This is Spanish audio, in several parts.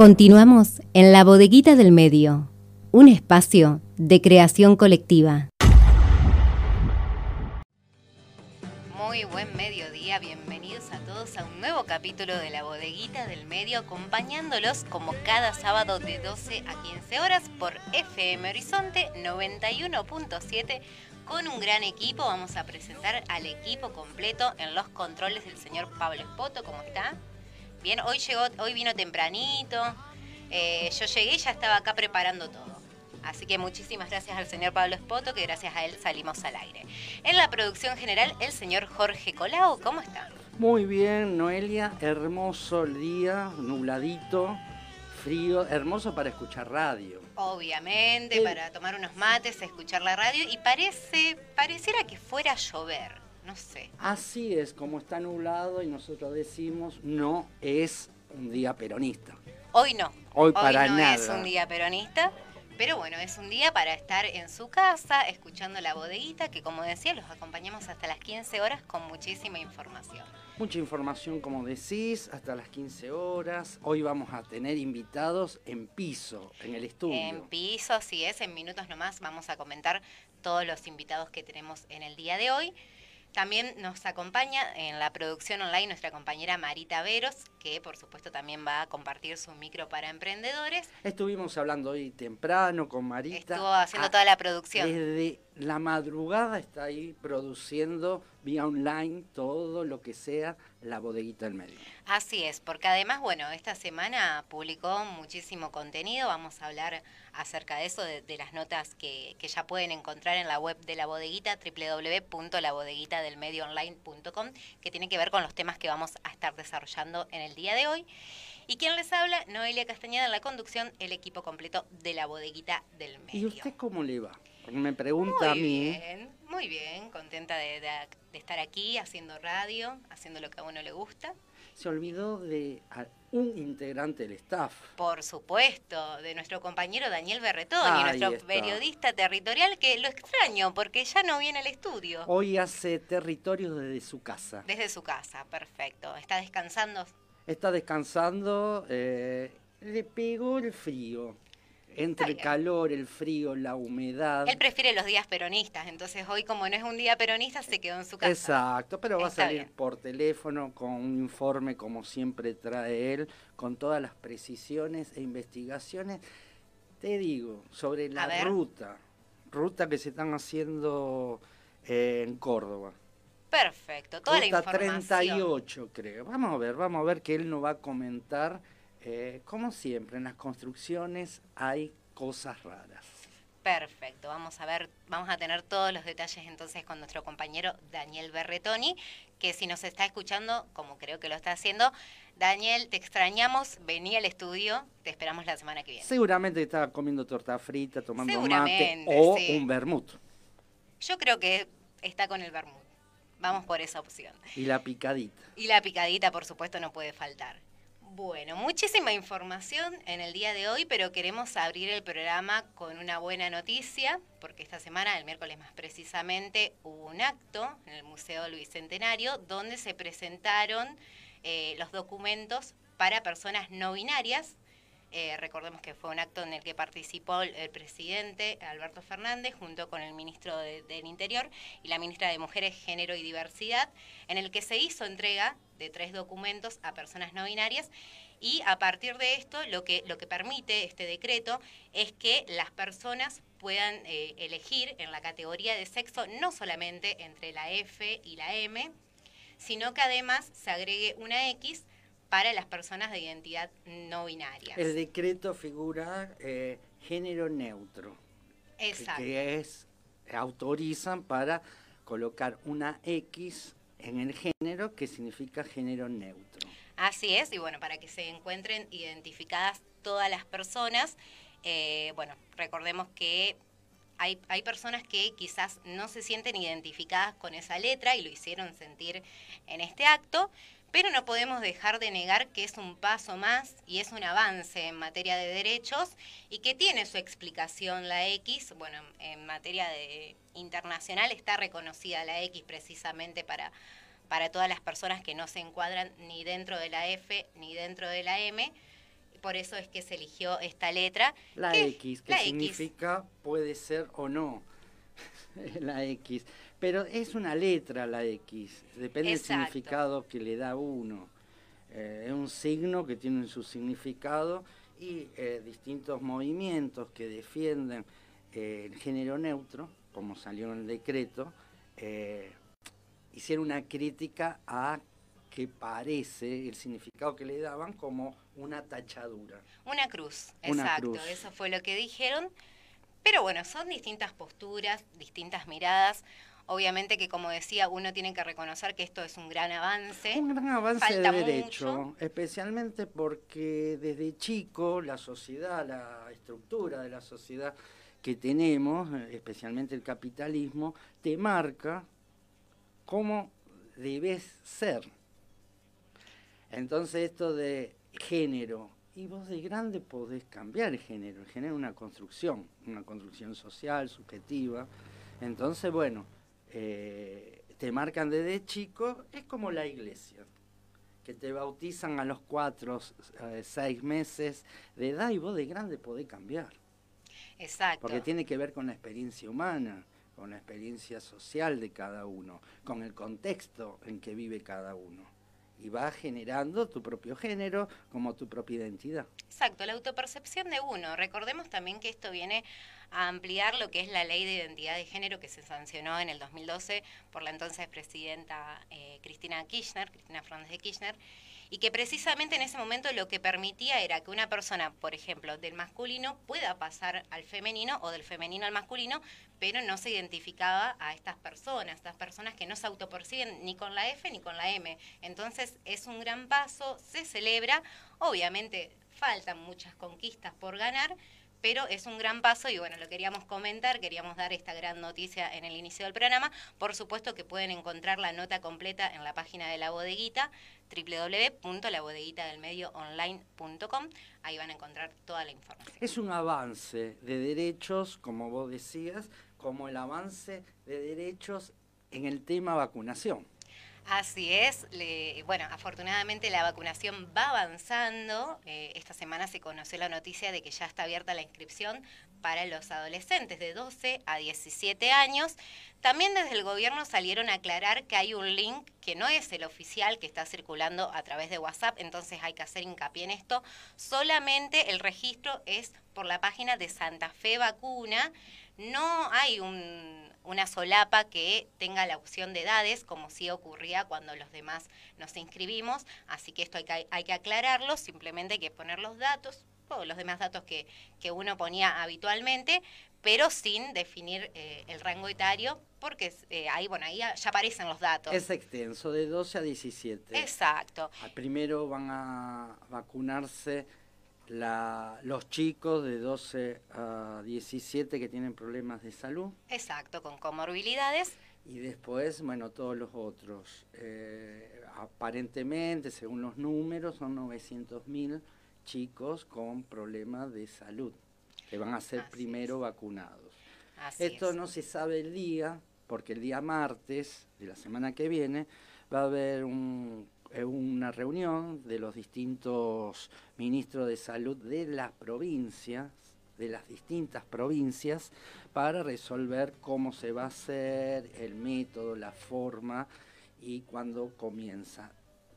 Continuamos en la bodeguita del medio, un espacio de creación colectiva. Muy buen mediodía, bienvenidos a todos a un nuevo capítulo de la bodeguita del medio, acompañándolos como cada sábado de 12 a 15 horas por FM Horizonte 91.7 con un gran equipo. Vamos a presentar al equipo completo en los controles del señor Pablo Espoto. ¿Cómo está? Bien, hoy llegó, hoy vino tempranito. Eh, yo llegué y ya estaba acá preparando todo. Así que muchísimas gracias al señor Pablo Espoto, que gracias a él salimos al aire. En la producción general, el señor Jorge Colau, ¿cómo está? Muy bien, Noelia, hermoso el día, nubladito, frío, hermoso para escuchar radio. Obviamente, para tomar unos mates, escuchar la radio y parece, pareciera que fuera a llover no sé. Así es, como está nublado y nosotros decimos, no es un día peronista. Hoy no. Hoy, para no nada. es un día peronista. Pero bueno, es un día para estar en su casa, escuchando la bodeguita, que como decía, los acompañamos hasta las 15 horas con muchísima información. Mucha información, como decís, hasta las 15 horas. Hoy vamos a tener invitados en piso, en el estudio. En piso, así es. En minutos nomás vamos a comentar todos los invitados que tenemos en el día de hoy. También nos acompaña en la producción online nuestra compañera Marita Veros, que por supuesto también va a compartir su micro para emprendedores. Estuvimos hablando hoy temprano con Marita. Estuvo haciendo toda la producción. Desde la madrugada está ahí produciendo vía online todo lo que sea la bodeguita del medio. Así es, porque además, bueno, esta semana publicó muchísimo contenido, vamos a hablar acerca de eso, de, las notas que, que, ya pueden encontrar en la web de la bodeguita, www.labodeguitadelmedioonline.com, que tiene que ver con los temas que vamos a estar desarrollando en el día de hoy. Y quien les habla, Noelia Castañeda en la conducción, el equipo completo de la bodeguita del medio. ¿Y usted cómo le va? Me pregunta a mí. Muy bien, muy bien, contenta de, estar aquí haciendo radio, haciendo lo que a uno le gusta. Se olvidó de un integrante del staff. Por supuesto, de nuestro compañero Daniel Berretoni, nuestro periodista territorial, que lo extraño porque ya no viene al estudio. Hoy hace territorio desde su casa. Desde su casa, perfecto. ¿Está descansando? Está descansando, eh, le pegó el frío entre el calor, el frío, la humedad. Él prefiere los días peronistas, entonces hoy como no es un día peronista se quedó en su casa. Exacto, pero va a salir por teléfono con un informe como siempre trae él, con todas las precisiones e investigaciones. Te digo, sobre la ruta, ruta que se están haciendo eh, en Córdoba. Perfecto, toda la información. 38 creo. Vamos a ver, vamos a ver que él nos va a comentar eh, como siempre, en las construcciones hay cosas raras. Perfecto, vamos a ver, vamos a tener todos los detalles entonces con nuestro compañero Daniel Berretoni, que si nos está escuchando, como creo que lo está haciendo, Daniel, te extrañamos, vení al estudio, te esperamos la semana que viene. Seguramente estaba comiendo torta frita, tomando mate o un vermut. Yo creo que está con el vermut. Vamos por esa opción. Y la picadita. Y la picadita, por supuesto, no puede faltar. Bueno, muchísima información en el día de hoy, pero queremos abrir el programa con una buena noticia, porque esta semana, el miércoles más precisamente, hubo un acto en el Museo del Bicentenario donde se presentaron eh, los documentos para personas no binarias eh, recordemos que fue un acto en el que participó el, presidente Alberto Fernández junto con el ministro del Interior y la ministra de Mujeres, Género y Diversidad, en el que se hizo entrega de tres documentos a personas no binarias. Y a partir de esto lo que, lo que permite este decreto es que las personas puedan eh, elegir en la categoría de sexo no solamente entre la F y la M, sino que además se agregue una X para las personas de identidad no binaria. El decreto figura eh, género neutro. Exacto. Que es, autorizan para colocar una X en el género que significa género neutro. Así es, y bueno, para que se encuentren identificadas todas las personas, eh, bueno, recordemos que hay, hay, personas que quizás no se sienten identificadas con esa letra y lo hicieron sentir en este acto, pero no podemos dejar de negar que es un paso más y es un avance en materia de derechos y que tiene su explicación la X. Bueno, en materia de internacional está reconocida la X precisamente para, para todas las personas que no se encuadran ni dentro de la F ni dentro de la M por eso es que se eligió esta letra. La X, que significa puede ser o no. la X. Pero es una letra la X, depende del significado que le da uno. Eh, es un signo que tiene su significado y eh, distintos movimientos que defienden eh, el género neutro, como salió en el decreto, hicieron una crítica a que parece el significado que le daban como una tachadura. Una cruz, exacto, eso fue lo que dijeron. Pero bueno, son distintas posturas, distintas miradas. Obviamente que, como decía, uno tiene que reconocer que esto es un gran avance. Un gran avance de derecho, especialmente porque desde chico la sociedad, la estructura de la sociedad que tenemos, especialmente el capitalismo, te marca cómo debes ser. Entonces esto de género, y vos de grande podés cambiar el género, el género es una construcción, una construcción social, subjetiva. Entonces, bueno, eh, te marcan desde chico, es como la iglesia, que te bautizan a los cuatro, eh, seis meses de edad y vos de grande podés cambiar. Exacto. Porque tiene que ver con la experiencia humana, con la experiencia social de cada uno, con el contexto en que vive cada uno y va generando tu propio género como tu propia identidad. Exacto, la autopercepción de uno. Recordemos también que esto viene a ampliar lo que es la ley de identidad de género que se sancionó en el 2012 por la entonces presidenta eh, Cristina Kirchner, Cristina Fernández de Kirchner, y que precisamente en ese momento lo que permitía era que una persona, por ejemplo, del masculino pueda pasar al femenino o del femenino al masculino, pero no se identificaba a estas personas, estas personas que no se autoperciben ni con la F ni con la M. Entonces es un gran paso, se celebra, obviamente faltan muchas conquistas por ganar, pero es un gran paso y bueno, lo queríamos comentar, queríamos dar esta gran noticia en el inicio del programa. Por supuesto que pueden encontrar la nota completa en la página de la bodeguita, www.labodeguitadelmedioonline.com. Ahí van a encontrar toda la información. Es un avance de derechos, como vos decías, como el avance de derechos en el tema vacunación. Así es. bueno, afortunadamente la vacunación va avanzando. Eh, esta semana se conoció la noticia de que ya está abierta la inscripción para los adolescentes de 12 a 17 años. También desde el gobierno salieron a aclarar que hay un link que no es el oficial que está circulando a través de WhatsApp, entonces hay que hacer hincapié en esto. Solamente el registro es por la página de Santa Fe Vacuna. No hay una solapa que tenga la opción de edades, como sí ocurría cuando los demás nos inscribimos, así que esto hay que, hay que aclararlo, simplemente hay que poner los datos, todos los demás datos que, que uno ponía habitualmente, pero sin definir eh, el rango etario, porque eh, ahí, bueno, ahí ya aparecen los datos. Es extenso, de 12 a 17. Exacto. Primero van a vacunarse los chicos de 12 a 17 que tienen problemas de salud. Exacto, con comorbilidades. Y después, bueno, todos los otros. Eh, aparentemente, según los números, son 900.000 chicos con problemas de salud que van a ser primero vacunados. Esto no se sabe el día, porque el día martes de la semana que viene va a haber un una reunión de los distintos ministros de salud de las provincias, de las distintas provincias, para resolver cómo se va a hacer, el método, la forma y cuándo comienza,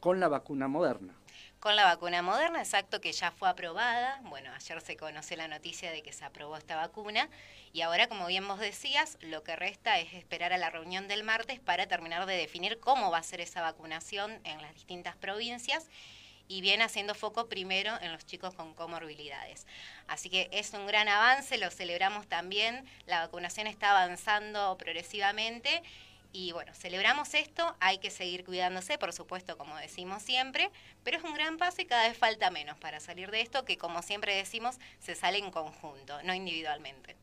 con la vacuna moderna con la vacuna moderna, exacto, que ya fue aprobada. Bueno, ayer se conoció la noticia de que se aprobó esta vacuna y ahora, como bien vos decías, lo que resta es esperar a la reunión del martes para terminar de definir cómo va a ser esa vacunación en las distintas provincias y viene haciendo foco primero en los chicos con comorbilidades. Así que es un gran avance, lo celebramos también, la vacunación está avanzando progresivamente y bueno, celebramos esto, hay que seguir cuidándose, por supuesto, como decimos siempre, pero es un gran paso y cada vez falta menos para salir de esto, que como siempre decimos, se sale en conjunto, no individualmente.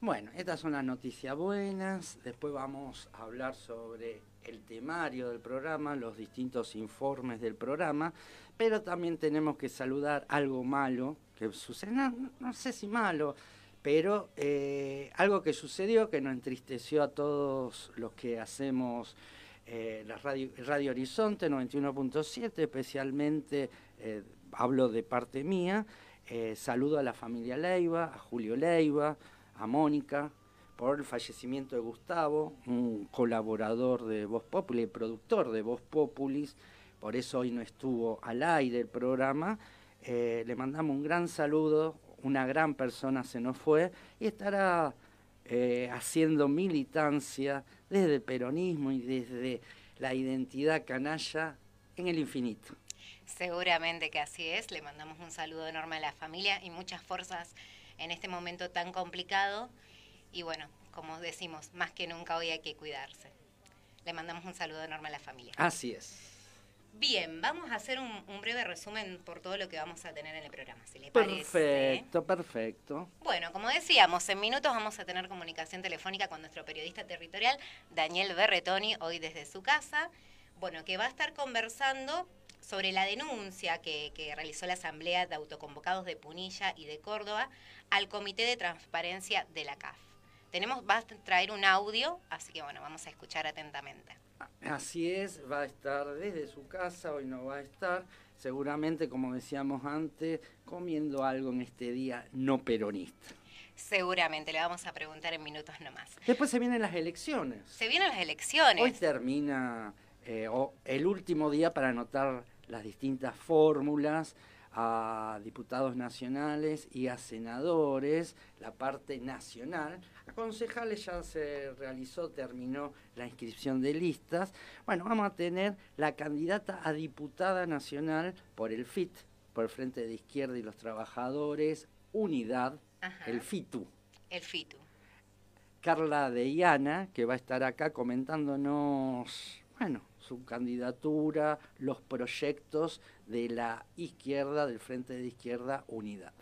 Bueno, estas son las noticias buenas, después vamos a hablar sobre el temario del programa, los distintos informes del programa, pero también tenemos que saludar algo malo que sucede, no sé si malo, pero eh, algo que sucedió que nos entristeció a todos los que hacemos eh, la radio, radio Horizonte 91.7, especialmente eh, hablo de parte mía, saludo a la familia Leiva, a Julio Leiva, a Mónica, por el fallecimiento de Gustavo, un colaborador de Voz Populi, productor de Voz Populis, por eso hoy no estuvo al aire el programa. Le mandamos un gran saludo, una gran persona se nos fue y estará eh, haciendo militancia desde el peronismo y desde la identidad canalla en el infinito. Seguramente que así es. Le mandamos un saludo enorme a la familia y muchas fuerzas en este momento tan complicado. Y bueno, como decimos, más que nunca hoy hay que cuidarse. Le mandamos un saludo enorme a la familia. Así es. Bien, vamos a hacer un, breve resumen por todo lo que vamos a tener en el programa, si le parece. Perfecto, perfecto. Bueno, como decíamos, en minutos vamos a tener comunicación telefónica con nuestro periodista territorial, Daniel Berretoni, hoy desde su casa. Bueno, que va a estar conversando sobre la denuncia que, realizó la Asamblea de Autoconvocados de Punilla y de Córdoba al Comité de Transparencia de la CAF. Tenemos, va a traer un audio, así que bueno, vamos a escuchar atentamente. Así es, va a estar desde su casa, hoy no va a estar, seguramente, como decíamos antes, comiendo algo en este día no peronista. Seguramente, le vamos a preguntar en minutos nomás. Después se vienen las elecciones. Se vienen las elecciones. Hoy termina eh, el último día para anotar las distintas fórmulas a diputados nacionales y a senadores, la parte nacional. A concejales ya se realizó, terminó la inscripción de listas. Bueno, vamos a tener la candidata a diputada nacional por el FIT, por el Frente de Izquierda y los Trabajadores, Unidad, el FITU. El FITU. Carla Deyana, que va a estar acá comentándonos, bueno, su candidatura, los proyectos de la izquierda, del Frente de Izquierda Unidad.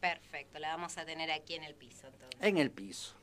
Perfecto, la vamos a tener aquí en el piso entonces. En el piso.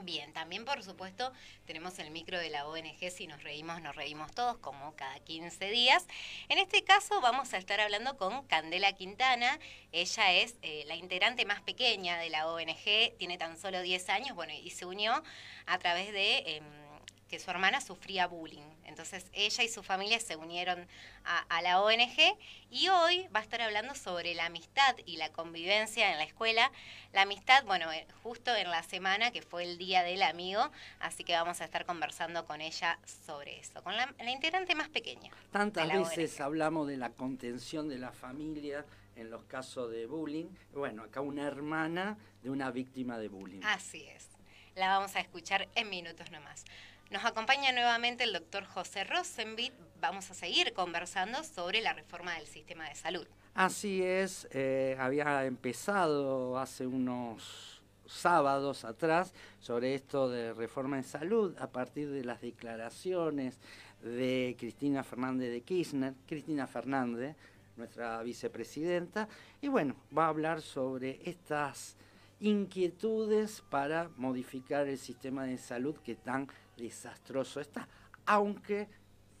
Bien, también por supuesto tenemos el micro de la ONG, si nos reímos, nos reímos todos, como cada 15 días. En este caso vamos a estar hablando con Candela Quintana, ella es eh, la integrante más pequeña de la ONG, tiene tan solo 10 años, bueno, y se unió a través de... Em, que su hermana sufría bullying. Entonces ella y su familia se unieron a, la ONG y hoy va a estar hablando sobre la amistad y la convivencia en la escuela. La amistad, bueno, eh, justo en la semana que fue el Día del Amigo, así que vamos a estar conversando con ella sobre eso, con la, integrante más pequeña. Tantas veces hablamos de la contención de la familia en los casos de bullying. Bueno, acá una hermana de una víctima de bullying. Así es. La vamos a escuchar en minutos nomás. Nos acompaña nuevamente el doctor José Rosenbit. Vamos a seguir conversando sobre la reforma del sistema de salud. Así es, eh, había empezado hace unos sábados atrás sobre esto de reforma de salud a partir de las declaraciones de Cristina Fernández de Kirchner, Cristina Fernández, nuestra vicepresidenta, y bueno, va a hablar sobre estas inquietudes para modificar el sistema de salud que tan desastroso está, aunque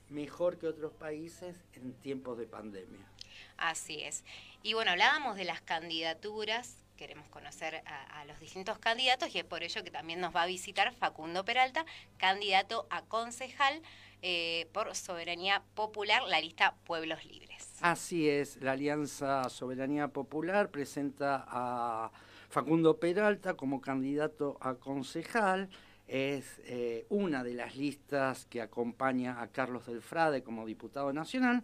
mejor que otros países en tiempos de pandemia. Así es. Y bueno, hablábamos de las candidaturas, queremos conocer a, los distintos candidatos y es por ello que también nos va a visitar Facundo Peralta, candidato a concejal eh, por Soberanía Popular, la lista Pueblos Libres. Así es, la Alianza Soberanía Popular presenta a Facundo Peralta como candidato a concejal es eh, una de las listas que acompaña a Carlos del Frade como diputado nacional.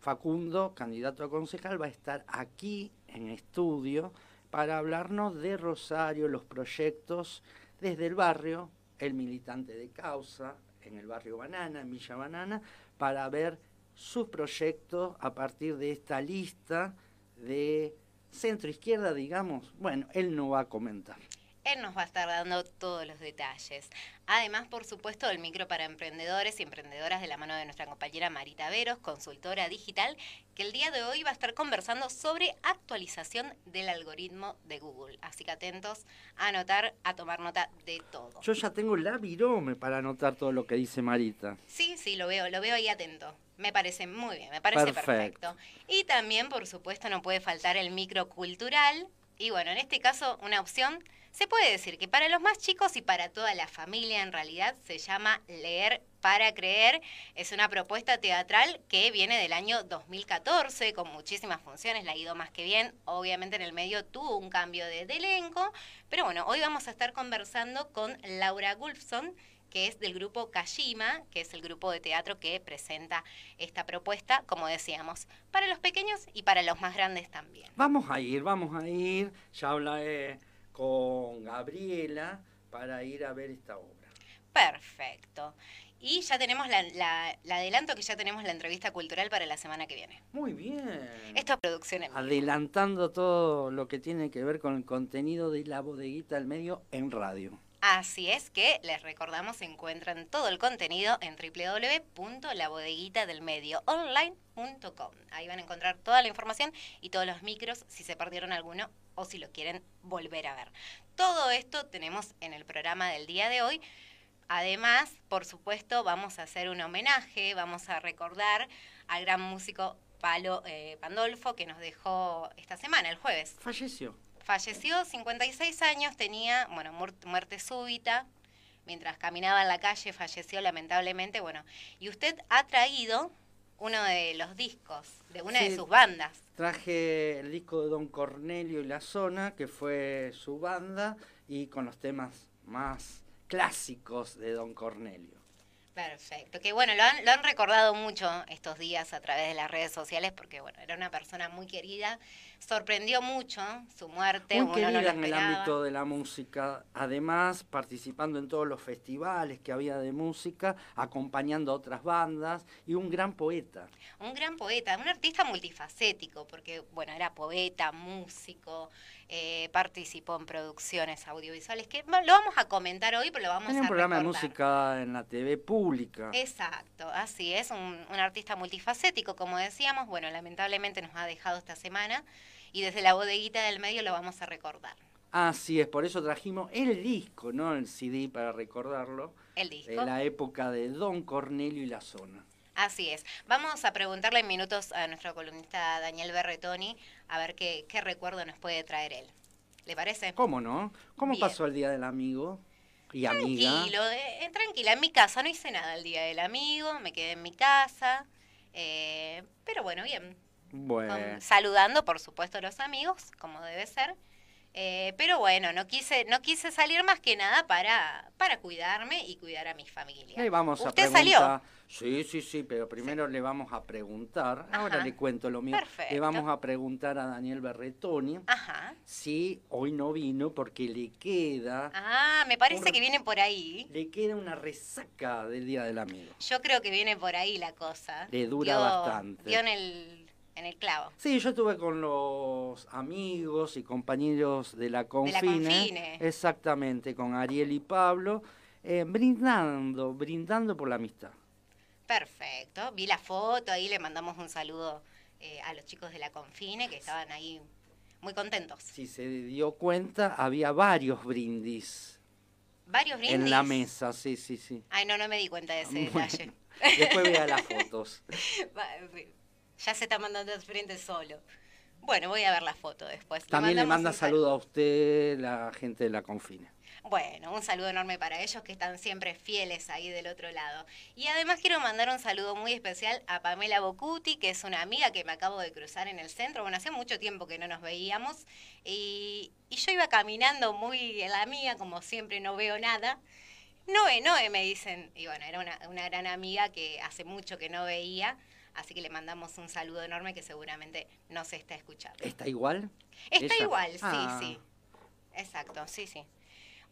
Facundo, candidato a concejal, va a estar aquí en estudio para hablarnos de Rosario, los proyectos desde el barrio, el militante de causa, en el barrio Banana, en Villa Banana, para ver sus proyectos a partir de esta lista de centro izquierda, digamos. Bueno, él no va a comentar. Él nos va a estar dando todos los detalles. Además, por supuesto, el micro para emprendedores y emprendedoras de la mano de nuestra compañera Marita Veros, consultora digital, que el día de hoy va a estar conversando sobre actualización del algoritmo de Google. Así que atentos a anotar, a tomar nota de todo. Yo ya tengo la virome para anotar todo lo que dice Marita. Sí, sí, lo veo, lo veo ahí atento. Me parece muy bien, me parece perfecto. perfecto. Y también, por supuesto, no puede faltar el micro cultural Y bueno, en este caso, una opción se puede decir que para los más chicos y para toda la familia en realidad se llama Leer para Creer. Es una propuesta teatral que viene del año 2014 con muchísimas funciones, la ha ido más que bien. Obviamente en el medio tuvo un cambio de, elenco, pero bueno, hoy vamos a estar conversando con Laura Gulfson que es del grupo Kashima, que es el grupo de teatro que presenta esta propuesta, como decíamos, para los pequeños y para los más grandes también. Vamos a ir, vamos a ir. Ya hablaré con Gabriela para ir a ver esta obra. Perfecto. Y ya tenemos la, adelanto que ya tenemos la entrevista cultural para la semana que viene. Muy bien. Esta es producción en Adelantando todo lo que tiene que ver con el contenido de la bodeguita del medio en radio. Así es que les recordamos, encuentran todo el contenido en www.labodeguitadelmedioonline.com. Ahí van a encontrar toda la información y todos los micros si se perdieron alguno o si lo quieren volver a ver. Todo esto tenemos en el programa del día de hoy. Además, por supuesto, vamos a hacer un homenaje, vamos a recordar al gran músico Palo eh, Pandolfo que nos dejó esta semana, el jueves. Falleció falleció, 56 años, tenía, bueno, muerte súbita, mientras caminaba en la calle falleció lamentablemente, bueno, y usted ha traído uno de los discos de una de sus bandas. Traje el disco de Don Cornelio y La Zona, que fue su banda, y con los temas más clásicos de Don Cornelio. Perfecto, que bueno, lo han, lo han recordado mucho estos días a través de las redes sociales porque bueno, era una persona muy querida sorprendió mucho su muerte. Muy querida en el ámbito de la música, además participando en todos los festivales que había de música, acompañando a otras bandas y un gran poeta. Un gran poeta, un artista multifacético, porque bueno, era poeta, músico, eh, participó en producciones audiovisuales, que lo vamos a comentar hoy, pero lo vamos Tiene a un programa de música en la TV pública. Exacto, así es, un, un artista multifacético, como decíamos, bueno, lamentablemente nos ha dejado esta semana y desde la bodeguita del medio lo vamos a recordar. Así es, por eso trajimos el disco, no el CD para recordarlo. El disco. De la época de Don Cornelio y la zona. Así es. Vamos a preguntarle en minutos a nuestro columnista Daniel Berretoni a ver qué, qué recuerdo nos puede traer él. ¿Le parece? ¿Cómo no? ¿Cómo pasó el Día del Amigo? Y amiga. Tranquilo, eh, tranquila. En mi casa no hice nada el Día del Amigo, me quedé en mi casa. Eh, pero bueno, bien. Bueno. saludando, por supuesto, a los amigos, como debe ser. Eh, pero bueno, no quise, no quise salir más que nada para, para cuidarme y cuidar a mi familia. Le vamos ¿Usted salió? Sí, sí, sí, pero primero le vamos a preguntar, ahora le cuento lo mío. Le vamos a preguntar a Daniel Berretoni Ajá. si hoy no vino porque le queda... Ah, me parece que viene por ahí. Le queda una resaca del Día del Amigo. Yo creo que viene por ahí la cosa. Le dura bastante. Dio en el en el clavo. Sí, yo estuve con los amigos y compañeros de la Confine. Exactamente, con Ariel y Pablo, eh, brindando, brindando por la amistad. Perfecto, vi la foto, ahí le mandamos un saludo eh, a los chicos de la Confine que estaban ahí muy contentos. Si se dio cuenta, había varios brindis. ¿Varios brindis? En la mesa, sí, sí, sí. Ay, no, no me di cuenta de ese detalle. Después vea las fotos. Ya se está mandando el frente solo. Bueno, voy a ver la foto después. También le, manda saludo a usted, la gente de la Confina. Bueno, un saludo enorme para ellos que están siempre fieles ahí del otro lado. Y además quiero mandar un saludo muy especial a Pamela Bocuti, que es una amiga que me acabo de cruzar en el centro. Bueno, hace mucho tiempo que no nos veíamos. Y, yo iba caminando muy en la mía, como siempre no veo nada. Noé, Noé me dicen. Y bueno, era una, una gran amiga que hace mucho que no veía. Así que le mandamos un saludo enorme que seguramente no se está escuchando. ¿Está igual? Está igual, sí, ah. sí. Exacto, sí, sí.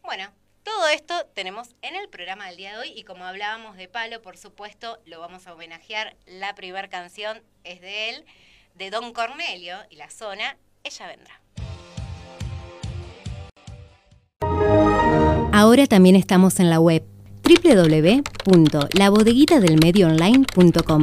Bueno, todo esto tenemos en el programa del día de hoy y como hablábamos de Palo, por supuesto, lo vamos a homenajear. La primera canción es de él, de Don Cornelio y la zona, Ella Vendrá. Ahora también estamos en la web www.labodeguitadelmedioonline.com